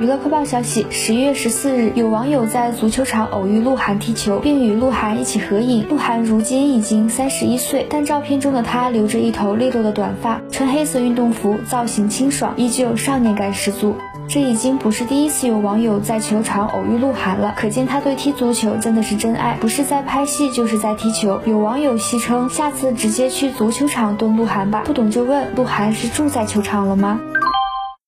娱乐快报消息：十一月十四日，有网友在足球场偶遇鹿晗踢球，并与鹿晗一起合影。鹿晗如今已经三十一岁，但照片中的他留着一头利落的短发，穿黑色运动服，造型清爽，依旧少年感十足。这已经不是第一次有网友在球场偶遇鹿晗了，可见他对踢足球真的是真爱，不是在拍戏就是在踢球。有网友戏称，下次直接去足球场蹲鹿晗吧。不懂就问，鹿晗是住在球场了吗？